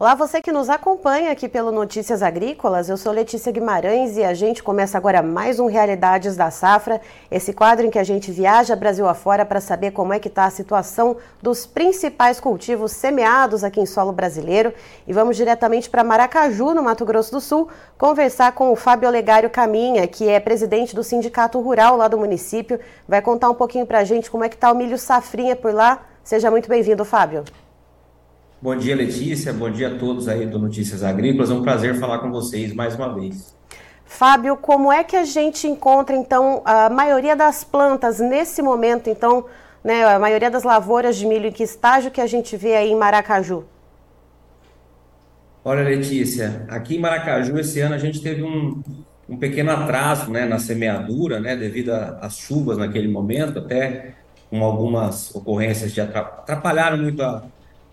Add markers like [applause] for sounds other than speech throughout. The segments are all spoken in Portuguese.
Olá, você que nos acompanha aqui pelo Notícias Agrícolas. Eu sou Letícia Guimarães e a gente começa agora mais um Realidades da Safra, esse quadro em que a gente viaja Brasil afora para saber como é que está a situação dos principais cultivos semeados aqui em solo brasileiro. E vamos diretamente para Maracaju, no Mato Grosso do Sul, conversar com o Fábio Olegário Caminha, que é presidente do Sindicato Rural lá do município. Vai contar um pouquinho para a gente como é que está o milho safrinha por lá. Seja muito bem-vindo, Fábio. Bom dia, Letícia. Bom dia a todos aí do Notícias Agrícolas. É um prazer falar com vocês mais uma vez. Fábio, como é que a gente encontra, então, a maioria das plantas nesse momento, então, né, a maioria das lavouras de milho, em que estágio que a gente vê aí em Maracaju? Olha, Letícia, aqui em Maracaju, esse ano a gente teve um, um pequeno atraso né, na semeadura, né, devido às chuvas naquele momento, até com algumas ocorrências que atrapalharam muito a,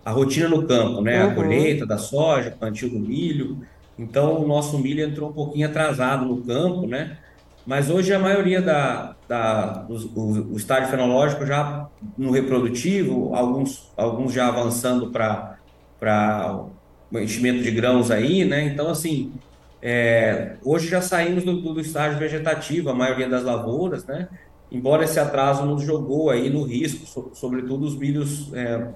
a rotina no campo, né? Uhum. A colheita da soja, o plantio do milho. Então, o nosso milho entrou um pouquinho atrasado no campo, né? Mas hoje a maioria da, da o, o estágio fenológico já no reprodutivo, alguns, alguns já avançando para o enchimento de grãos aí, né? Então, assim, é, hoje já saímos do, do, estágio vegetativo, a maioria das lavouras, né? Embora esse atraso nos jogou aí no risco, so, sobretudo os milhos é,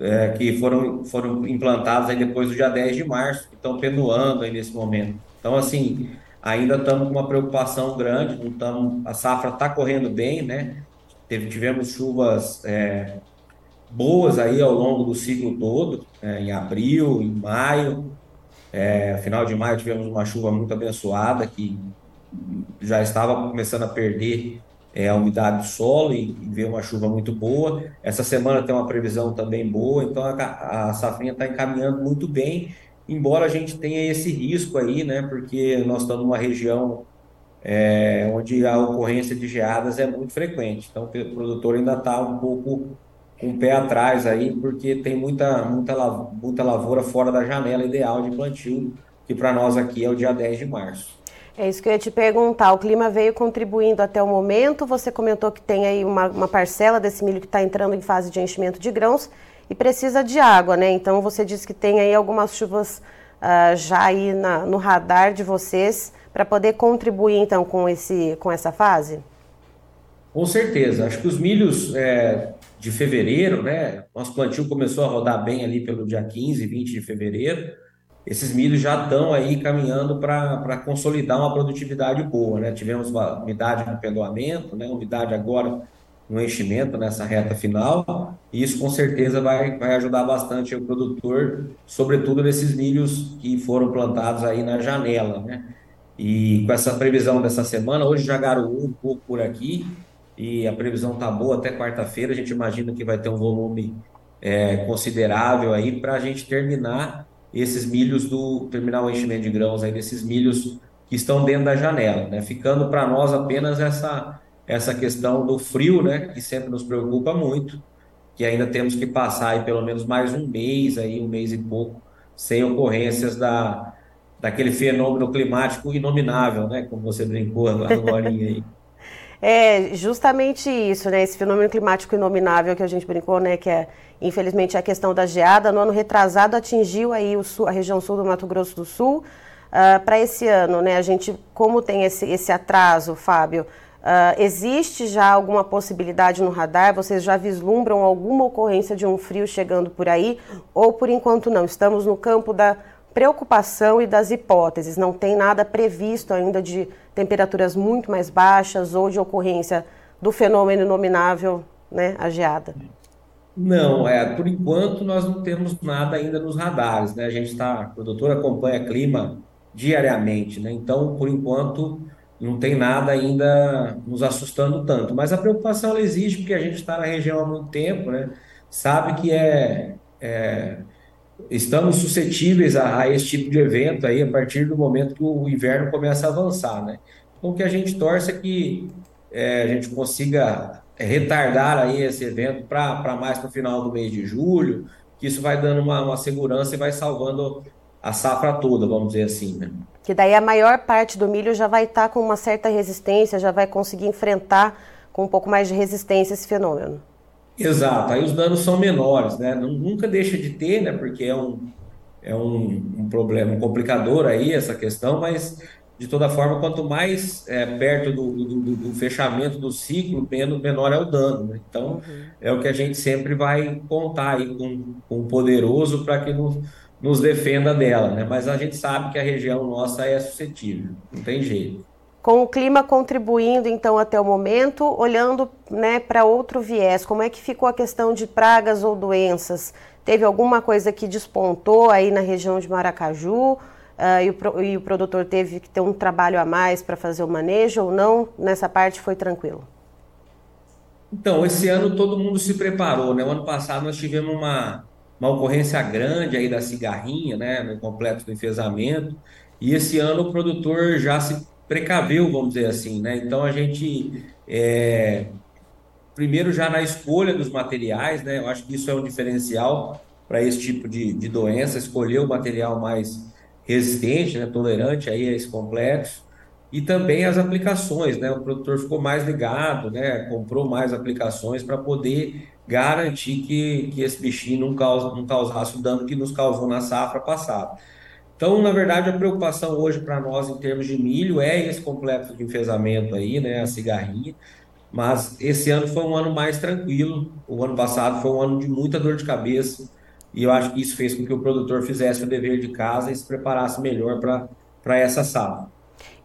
é, que foram, foram implantados aí depois do dia 10 de março, que estão pendoando aí nesse momento. Então, assim, ainda estamos com uma preocupação grande, não estamos, a safra está correndo bem, né? Teve, tivemos chuvas é, boas aí ao longo do ciclo todo, é, em abril, em maio, é, final de maio tivemos uma chuva muito abençoada que já estava começando a perder é, a umidade do solo e, e ver uma chuva muito boa. Essa semana tem uma previsão também boa, então a, a safrinha está encaminhando muito bem, embora a gente tenha esse risco aí, né? Porque nós estamos numa região é, onde a ocorrência de geadas é muito frequente. Então o produtor ainda está um pouco com o pé atrás aí, porque tem muita, muita, muita lavoura fora da janela ideal de plantio, que para nós aqui é o dia 10 de março. É isso que eu ia te perguntar. O clima veio contribuindo até o momento. Você comentou que tem aí uma, uma parcela desse milho que está entrando em fase de enchimento de grãos e precisa de água, né? Então você disse que tem aí algumas chuvas uh, já aí na, no radar de vocês para poder contribuir então com, esse, com essa fase? Com certeza. Acho que os milhos é, de fevereiro, né? Nosso plantio começou a rodar bem ali pelo dia 15, 20 de fevereiro esses milhos já estão aí caminhando para consolidar uma produtividade boa, né? Tivemos uma umidade no pendoamento, né? Umidade agora no enchimento nessa reta final, e isso com certeza vai, vai ajudar bastante o produtor, sobretudo nesses milhos que foram plantados aí na janela, né? E com essa previsão dessa semana, hoje já garoou um pouco por aqui, e a previsão tá boa até quarta-feira, a gente imagina que vai ter um volume é, considerável aí para a gente terminar esses milhos do terminal enchimento de grãos aí desses milhos que estão dentro da janela, né? Ficando para nós apenas essa essa questão do frio, né, que sempre nos preocupa muito, que ainda temos que passar aí pelo menos mais um mês aí, um mês e pouco, sem ocorrências da daquele fenômeno climático inominável, né, como você brincou agora [laughs] aí. É justamente isso, né? Esse fenômeno climático inominável que a gente brincou, né? Que é, infelizmente, a questão da geada. No ano retrasado atingiu aí sul, a região sul do Mato Grosso do Sul. Uh, ah, Para esse ano, né? A gente, como tem esse, esse atraso, Fábio, uh, existe já alguma possibilidade no radar? Vocês já vislumbram alguma ocorrência de um frio chegando por aí? Ou por enquanto não? Estamos no campo da preocupação e das hipóteses. Não tem nada previsto ainda de temperaturas muito mais baixas ou de ocorrência do fenômeno inominável, né, a geada. Não, é, por enquanto nós não temos nada ainda nos radares, né? A gente está, a produtora acompanha clima diariamente, né? Então, por enquanto, não tem nada ainda nos assustando tanto. Mas a preocupação existe porque a gente está na região há muito tempo, né? Sabe que é, é estamos suscetíveis a, a, esse tipo de evento aí a partir do momento que o inverno começa a avançar, né? Então, o que a gente torce é que é, a gente consiga retardar aí esse evento para mais para o final do mês de julho, que isso vai dando uma, uma segurança e vai salvando a safra toda, vamos dizer assim, né? Que daí a maior parte do milho já vai estar tá com uma certa resistência, já vai conseguir enfrentar com um pouco mais de resistência esse fenômeno. Exato, aí os danos são menores, né? Nunca deixa de ter, né? Porque é um, é um, um problema, um complicador aí essa questão, mas de toda forma, quanto mais é, perto do, do, do, fechamento do ciclo, menor é o dano. Né? Então, uhum. é o que a gente sempre vai contar aí com, com o poderoso para que nos, nos defenda dela. Né? Mas a gente sabe que a região nossa é suscetível, não tem jeito. Com o clima contribuindo então até o momento, olhando né, para outro viés, como é que ficou a questão de pragas ou doenças? Teve alguma coisa que despontou aí na região de Maracaju? Uh, e, o, e o produtor teve que ter um trabalho a mais para fazer o manejo ou não? Nessa parte foi tranquilo? Então, esse ano todo mundo se preparou, né? O ano passado nós tivemos uma, uma ocorrência grande aí da cigarrinha, né? No completo do enfesamento. E esse ano o produtor já se precaveu, vamos dizer assim, né? Então a gente é, primeiro já na escolha dos materiais, né? Eu acho que isso é um diferencial para esse tipo de, de doença, escolher o material mais resistente, né, tolerante aí a esse complexo, e também as aplicações, né? O produtor ficou mais ligado, né? Comprou mais aplicações para poder garantir que, que esse bichinho não, causa, não causasse o dano que nos causou na safra passada. Então, na verdade, a preocupação hoje para nós em termos de milho é esse complexo de enfesamento aí, né? A cigarrinha. Mas esse ano foi um ano mais tranquilo. O ano passado foi um ano de muita dor de cabeça e eu acho que isso fez com que o produtor fizesse o dever de casa e se preparasse melhor para essa safra.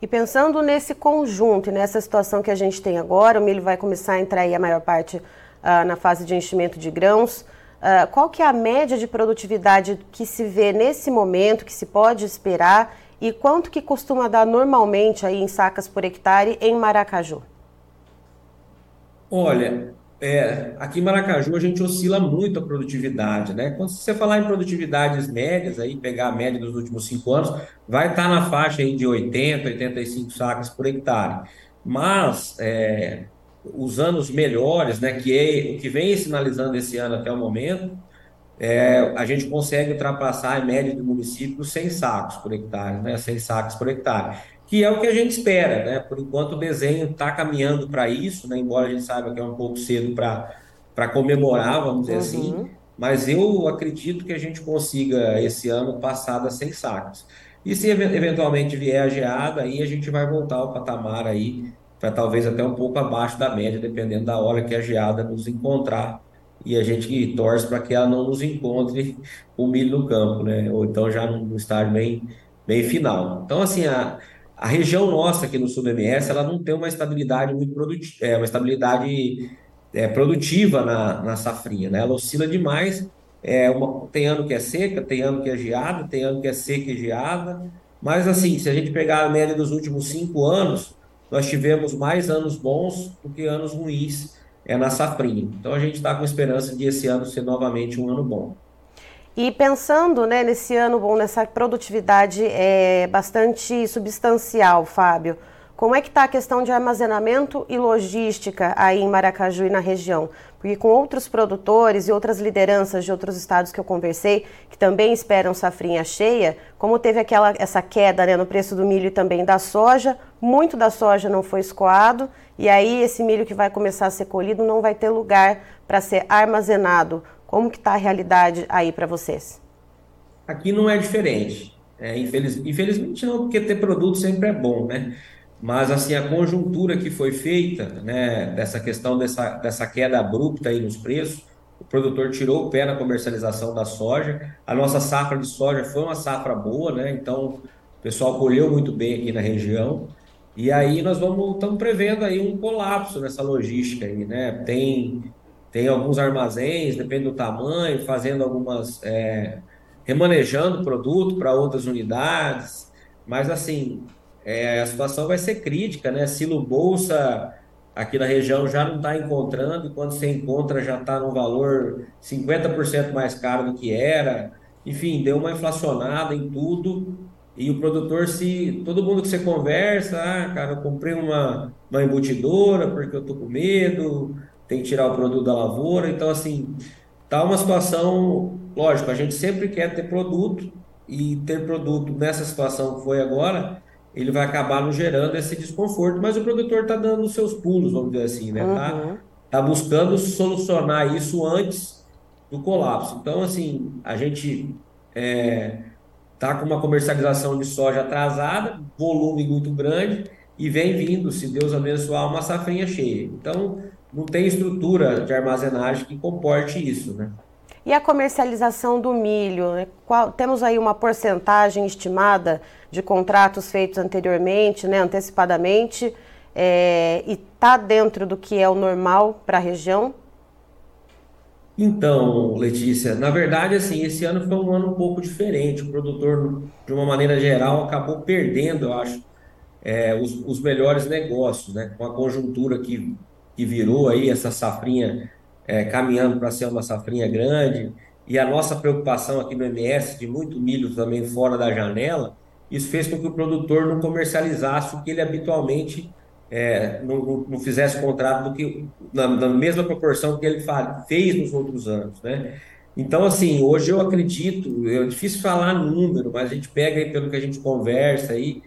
E pensando nesse conjunto e nessa situação que a gente tem agora, o milho vai começar a entrar aí a maior parte uh, na fase de enchimento de grãos. Uh, qual que é a média de produtividade que se vê nesse momento, que se pode esperar, e quanto que costuma dar normalmente aí em sacas por hectare em Maracaju? Olha, é, aqui em Maracaju a gente oscila muito a produtividade, né? Quando você falar em produtividades médias, aí pegar a média dos últimos cinco anos, vai estar na faixa aí de 80, 85 sacas por hectare. Mas é, os anos melhores, né, que é o que vem sinalizando esse ano até o momento, é, a gente consegue ultrapassar a média do município 100 sacos por hectare, né? 100 sacos por hectare que é o que a gente espera, né? Por enquanto o desenho está caminhando para isso, né? Embora a gente saiba que é um pouco cedo para comemorar, vamos dizer assim, uhum. assim, mas eu acredito que a gente consiga esse ano passar das 100 sacos. E se eventualmente vier a geada, aí a gente vai voltar ao patamar aí, para talvez até um pouco abaixo da média, dependendo da hora que a geada nos encontrar. E a gente torce para que ela não nos encontre o milho no campo, né? Ou então já no estágio bem, bem final. Então, assim, a, a região nossa aqui no sul do MS, ela não tem uma estabilidade muito produtiva, é, uma estabilidade é, produtiva na, na safrinha, né? Ela oscila demais. É uma, tem ano que é seca, tem ano que é geada, tem ano que é seca e geada. Mas assim, se a gente pegar a média dos últimos cinco anos, nós tivemos mais anos bons do que anos ruins é, na safrinha. Então a gente está com esperança de esse ano ser novamente um ano bom. E pensando né, nesse ano bom, nessa produtividade é, bastante substancial, Fábio, como é que está a questão de armazenamento e logística aí em Maracaju e na região? Porque com outros produtores e outras lideranças de outros estados que eu conversei, que também esperam safrinha cheia, como teve aquela essa queda né, no preço do milho e também da soja, muito da soja não foi escoado, e aí esse milho que vai começar a ser colhido não vai ter lugar para ser armazenado. Como que está a realidade aí para vocês? Aqui não é diferente. É, infeliz... Infelizmente não, porque ter produto sempre é bom, né? Mas assim, a conjuntura que foi feita, né, dessa questão dessa, dessa queda abrupta aí nos preços, o produtor tirou o pé na comercialização da soja. A nossa safra de soja foi uma safra boa, né? Então, o pessoal colheu muito bem aqui na região. E aí nós vamos estamos prevendo aí um colapso nessa logística aí, né? Tem tem alguns armazéns, depende do tamanho, fazendo algumas. É, remanejando o produto para outras unidades, mas assim, é, a situação vai ser crítica, né? Silo Bolsa aqui na região já não está encontrando, e quando você encontra já está no valor 50% mais caro do que era. Enfim, deu uma inflacionada em tudo. E o produtor, se todo mundo que você conversa, ah, cara, eu comprei uma, uma embutidora porque eu tô com medo, tem que tirar o produto da lavoura. Então, assim, tá uma situação, lógico, a gente sempre quer ter produto e ter produto nessa situação que foi agora, ele vai acabar nos gerando esse desconforto, mas o produtor está dando os seus pulos, vamos dizer assim, né? Tá, uhum. tá buscando solucionar isso antes do colapso. Então, assim, a gente é, está com uma comercialização de soja atrasada, volume muito grande, e vem vindo, se Deus abençoar, uma safrinha cheia. Então, não tem estrutura de armazenagem que comporte isso, né? E a comercialização do milho? Né? Qual, temos aí uma porcentagem estimada de contratos feitos anteriormente, né, antecipadamente, é, e está dentro do que é o normal para a região? Então, Letícia, na verdade, assim, esse ano foi um ano um pouco diferente. O produtor, de uma maneira geral, acabou perdendo, eu acho, é, os, os, melhores negócios, né? Com a conjuntura que, que virou aí, essa safrinha é, caminhando para ser uma safrinha grande, e a nossa preocupação aqui no MS de muito milho também fora da janela, isso fez com que o produtor não comercializasse o que ele habitualmente é, não, não, fizesse contrato do que na, na, mesma proporção que ele fez nos outros anos, né? Então, assim, hoje eu acredito, é difícil falar número, mas a gente pega aí pelo que a gente conversa aí,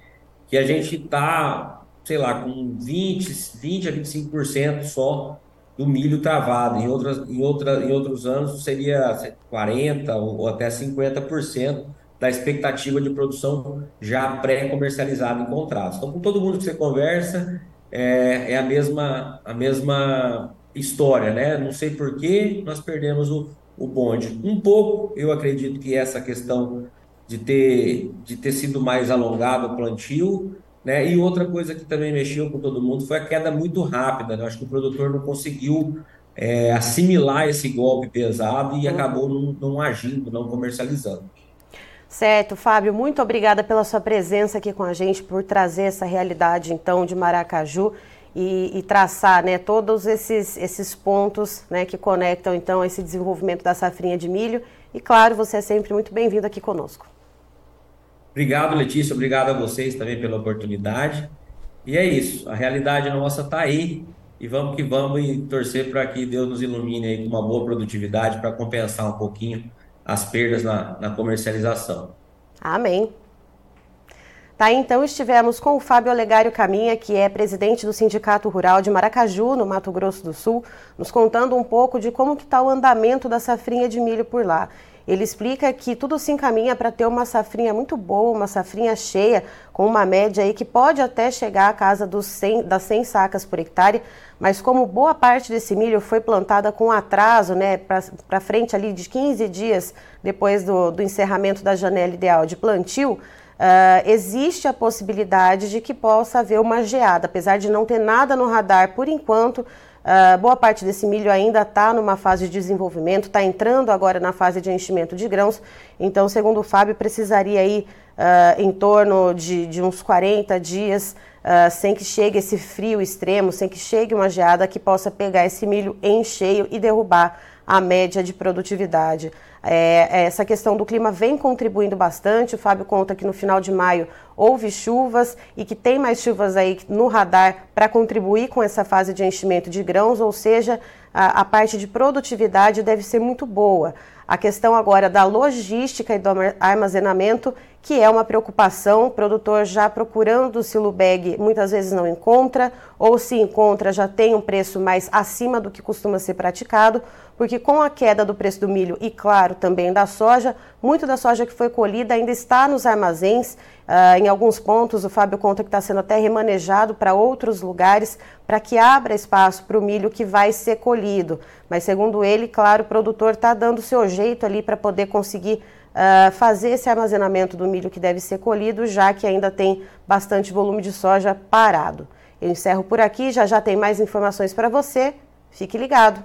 que a gente está, sei lá, com 20, 20 a 25% só do milho travado. Em, outras, em, outra, em outros anos seria 40% ou até 50% da expectativa de produção já pré-comercializada em contratos. Então, com todo mundo que você conversa, é, é a, mesma, a mesma história, né? Não sei por que nós perdemos o, o bonde. Um pouco, eu acredito que essa questão de ter, de ter sido mais alongado o plantio, né? E outra coisa que também mexeu com todo mundo foi a queda muito rápida. Né? Acho que o produtor não conseguiu é, assimilar esse golpe pesado e acabou não, não agindo, não comercializando. Certo, Fábio, muito obrigada pela sua presença aqui com a gente, por trazer essa realidade, então, de Maracaju e, e traçar, né, todos esses, esses pontos, né, que conectam, então, esse desenvolvimento da safrinha de milho. E, claro, você é sempre muito bem-vindo aqui conosco. Obrigado, Letícia, obrigado a vocês também pela oportunidade. E é isso, a realidade nossa está aí e vamos que vamos e torcer para que Deus nos ilumine aí com uma boa produtividade para compensar um pouquinho as perdas na, na comercialização. Amém. Tá, então estivemos com o Fábio Olegário Caminha, que é presidente do Sindicato Rural de Maracaju, no Mato Grosso do Sul, nos contando um pouco de como que está o andamento da safrinha de milho por lá. Ele explica que tudo se encaminha para ter uma safrinha muito boa, uma safrinha cheia, com uma média aí que pode até chegar à casa dos 100, das 100 sacas por hectare, mas como boa parte desse milho foi plantada com atraso, né, para frente ali de 15 dias depois do, do encerramento da janela ideal de plantio, Uh, existe a possibilidade de que possa haver uma geada, apesar de não ter nada no radar por enquanto. Uh, boa parte desse milho ainda está numa fase de desenvolvimento, está entrando agora na fase de enchimento de grãos. Então, segundo o Fábio, precisaria aí uh, em torno de, de, uns 40 dias sem que chegue esse frio extremo, sem que chegue uma geada que possa pegar esse milho em cheio e derrubar a média de produtividade. É, essa questão do clima vem contribuindo bastante. O Fábio conta que no final de maio houve chuvas e que tem mais chuvas aí no radar para contribuir com essa fase de enchimento de grãos, ou seja, a, a parte de produtividade deve ser muito boa. A questão agora da logística e do armazenamento, que é uma preocupação, o produtor já procurando o bag muitas vezes não encontra, ou se encontra já tem um preço mais acima do que costuma ser praticado, porque com a queda do preço do milho e, claro, também da soja, muito da soja que foi colhida ainda está nos armazéns. Uh, em alguns pontos, o Fábio conta que está sendo até remanejado para outros lugares para que abra espaço para o milho que vai ser colhido. Mas, segundo ele, claro, o produtor está dando o seu jeito ali para poder conseguir uh, fazer esse armazenamento do milho que deve ser colhido, já que ainda tem bastante volume de soja parado. Eu encerro por aqui, já já tem mais informações para você. Fique ligado.